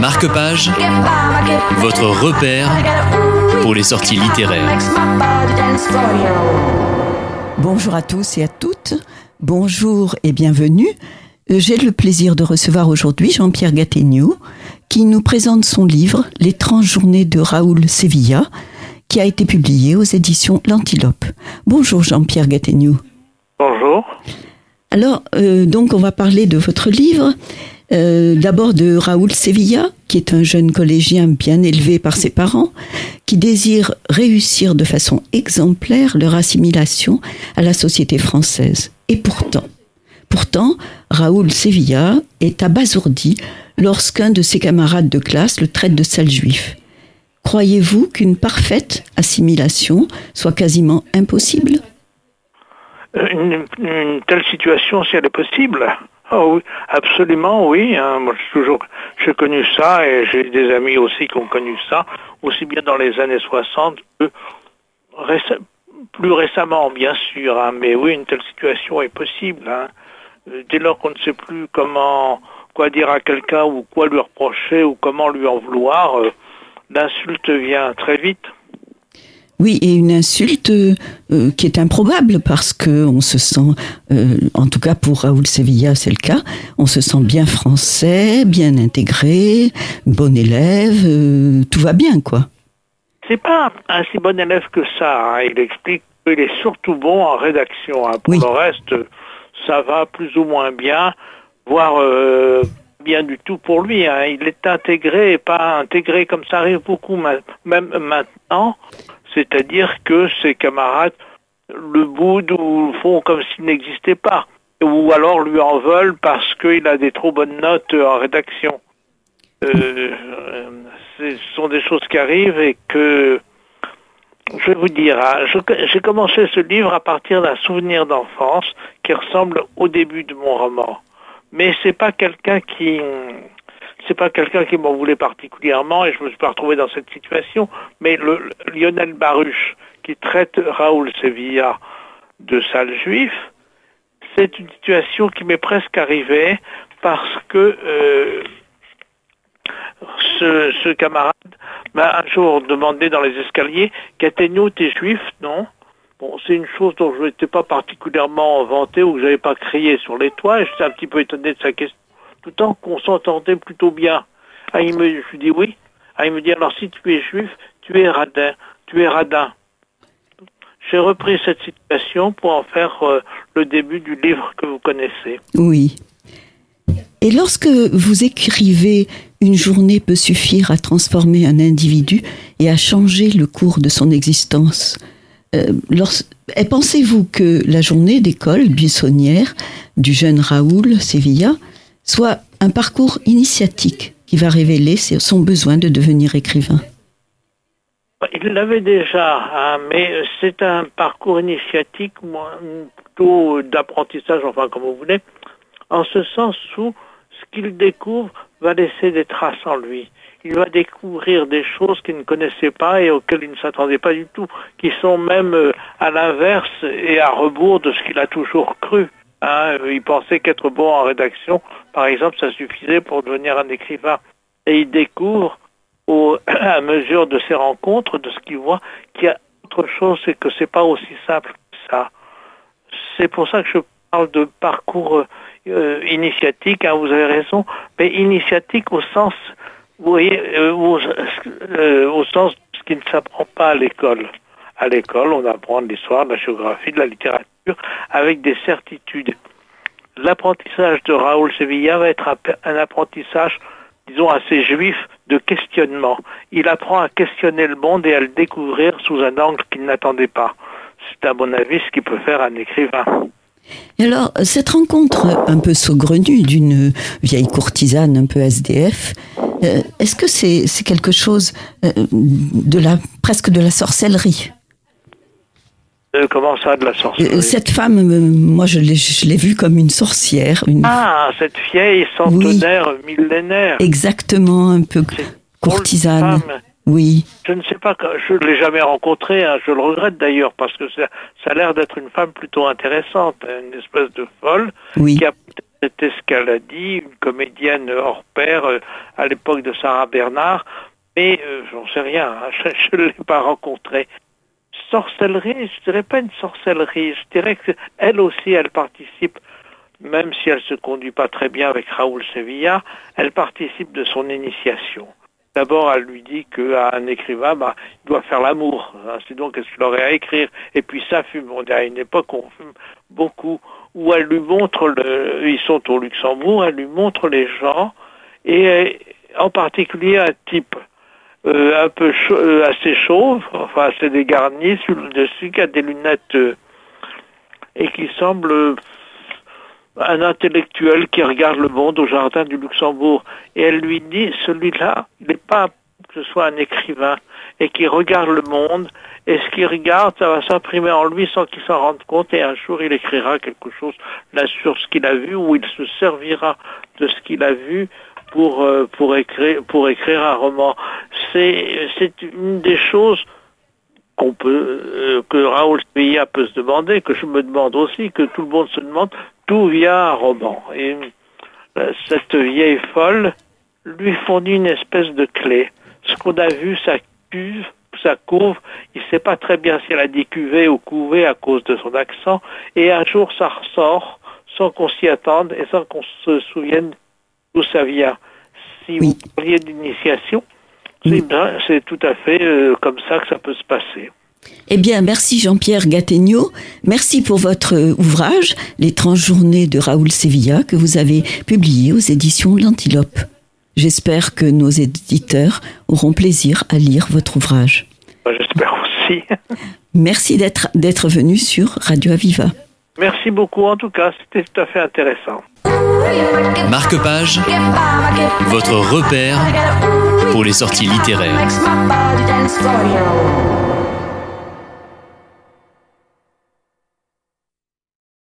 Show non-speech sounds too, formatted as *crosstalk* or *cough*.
Marque-Page, votre repère pour les sorties littéraires. Bonjour à tous et à toutes. Bonjour et bienvenue. J'ai le plaisir de recevoir aujourd'hui Jean-Pierre Gattegnou qui nous présente son livre L'étrange journée de Raoul Sevilla qui a été publié aux éditions L'Antilope. Bonjour Jean-Pierre Gattegnou. Bonjour. Alors, euh, donc, on va parler de votre livre. Euh, D'abord de Raoul Sevilla, qui est un jeune collégien bien élevé par ses parents, qui désire réussir de façon exemplaire leur assimilation à la société française. Et pourtant, pourtant, Raoul Sevilla est abasourdi lorsqu'un de ses camarades de classe le traite de sale juif. Croyez-vous qu'une parfaite assimilation soit quasiment impossible? Euh, Une, une telle situation, si elle est possible Oui, absolument, oui. hein. Moi, j'ai toujours, j'ai connu ça et j'ai des amis aussi qui ont connu ça, aussi bien dans les années 60 que plus récemment, bien sûr. hein. Mais oui, une telle situation est possible. hein. Euh, Dès lors qu'on ne sait plus comment, quoi dire à quelqu'un ou quoi lui reprocher ou comment lui en vouloir, euh, l'insulte vient très vite. Oui, et une insulte euh, qui est improbable parce que on se sent, euh, en tout cas pour Raoul Sevilla, c'est le cas, on se sent bien français, bien intégré, bon élève, euh, tout va bien, quoi. C'est pas un si bon élève que ça. hein. Il explique qu'il est surtout bon en rédaction. hein. Pour Oui. le reste, ça va plus ou moins bien, voire bien du tout pour lui. hein. Il est intégré et pas intégré comme ça arrive beaucoup ma- même maintenant. C'est-à-dire que ses camarades le boudent ou font comme s'il n'existait pas. Ou alors lui en veulent parce qu'il a des trop bonnes notes en rédaction. Euh, euh, ce sont des choses qui arrivent et que je vais vous dire, hein, j'ai commencé ce livre à partir d'un souvenir d'enfance qui ressemble au début de mon roman. Mais c'est pas quelqu'un qui c'est pas quelqu'un qui m'en voulait particulièrement et je me suis pas retrouvé dans cette situation, mais le, le- Lionel Baruch qui traite Raoul Sevilla de sale juif, c'est une situation qui m'est presque arrivée parce que euh, ce, camarade m'a un jour demandé dans les escaliers Qu'atteignons t'es juif, non? Bon, c'est une chose dont je n'étais pas particulièrement vanté ou que j'avais pas crié sur les toits et j'étais un petit peu étonné de sa question, tout en qu'on s'entendait plutôt bien. Ah, il me, je dis oui. Ah, il me dit alors si tu es juif, tu es radin, tu es radin. J'ai repris cette situation pour en faire euh, le début du livre que vous connaissez. Oui. Et lorsque vous écrivez Une journée peut suffire à transformer un individu et à changer le cours de son existence, euh, pensez-vous que la journée d'école buissonnière du jeune Raoul Sevilla soit un parcours initiatique qui va révéler son besoin de devenir écrivain Il l'avait déjà, hein, mais c'est un parcours initiatique, plutôt d'apprentissage, enfin comme vous voulez, en ce sens où ce qu'il découvre va laisser des traces en lui. Il va découvrir des choses qu'il ne connaissait pas et auxquelles il ne s'attendait pas du tout, qui sont même euh, à l'inverse et à rebours de ce qu'il a toujours cru. Hein. Il pensait qu'être bon en rédaction, par exemple, ça suffisait pour devenir un écrivain. Et il découvre au, *clears throat* à mesure de ses rencontres, de ce qu'il voit, qu'il y a autre chose, c'est que c'est pas aussi simple que ça. C'est pour ça que je parle de parcours euh, euh, initiatique, hein, vous avez raison, mais initiatique au sens, vous voyez, euh, au, au sens de ce qui ne s'apprend pas à l'école. À l'école, on apprend l'histoire, la géographie, de la littérature, avec des certitudes. L'apprentissage de Raoul Sevilla va être un, apprentissage disons, assez juif de questionnement. Il apprend à questionner le monde et à le découvrir sous un angle qu'il n'attendait pas. C'est à mon avis ce qui peut faire un écrivain. Et alors, cette rencontre un peu saugrenue d'une vieille courtisane un peu SDF, euh, est-ce que c'est c'est quelque chose euh, de la presque de la sorcellerie? Euh, comment ça, de la sorcellerie Euh, Cette femme, euh, moi, je l'ai vue comme une sorcière, une Ah, cette vieille centenaire millénaire. exactement un peu courtisane. Oui, Je ne sais pas, je ne l'ai jamais rencontrée, hein, je le regrette d'ailleurs, parce que ça, ça a l'air d'être une femme plutôt intéressante, hein, une espèce de folle, oui, qui a C'était ce qu'elle a dit, une comédienne hors pair euh, à l'époque de Sarah Bernard, mais j'en sais rien, hein, *laughs* je ne l'ai pas rencontrée. Sorcellerie, je dirais pas une sorcellerie, je dirais qu'elle aussi, elle participe, même si elle se conduit pas très bien avec Raoul Sevilla, elle participe de son initiation. D'abord, elle lui dit qu'un écrivain, bah, il doit faire l'amour. Hein, c'est donc ce qu'il aurait à écrire. Et puis ça fume. On est à une époque où on fume beaucoup. Où elle lui montre, le, ils sont au Luxembourg, elle lui montre les gens, et en particulier un type un peu euh, assez chauve, enfin assez dégarni, sur le dessus, qui a des lunettes euh, et qui semble un intellectuel qui regarde le monde au jardin du Luxembourg. Et elle lui dit, celui-là, il n'est pas que ce soit un écrivain, et qui regarde le monde, et ce qu'il regarde, ça va s'imprimer en lui sans qu'il s'en rende compte, et un jour il écrira quelque chose là sur ce qu'il a vu, ou il se servira de ce qu'il a vu pour, euh, pour, écrire, pour écrire un roman. C'est, une des choses qu'on peut, euh, que Raoul Spilla peut se demander, que je me demande aussi, que tout le monde se demande, d'où vient un roman. Et euh, cette vieille folle lui fournit une espèce de clé. Ce qu'on a vu, sa cuve, sa couve, il ne sait pas très bien si elle a dit cuvée ou couvée à cause de son accent, et un jour ça ressort sans qu'on s'y attende et sans qu'on se souvienne ça vient. Si vous parliez d'initiation, c'est tout à fait euh, comme ça que ça peut se passer. Eh bien, merci Jean-Pierre Gattegno. Merci pour votre ouvrage, L'étrange journée de Raoul Sevilla, que vous avez publié aux éditions L'Antilope. J'espère que nos éditeurs auront plaisir à lire votre ouvrage. J'espère aussi. *laughs* Merci d'être venu sur Radio Aviva. Merci beaucoup en tout cas, c'était tout à fait intéressant. Marque-page, votre repère pour les sorties littéraires.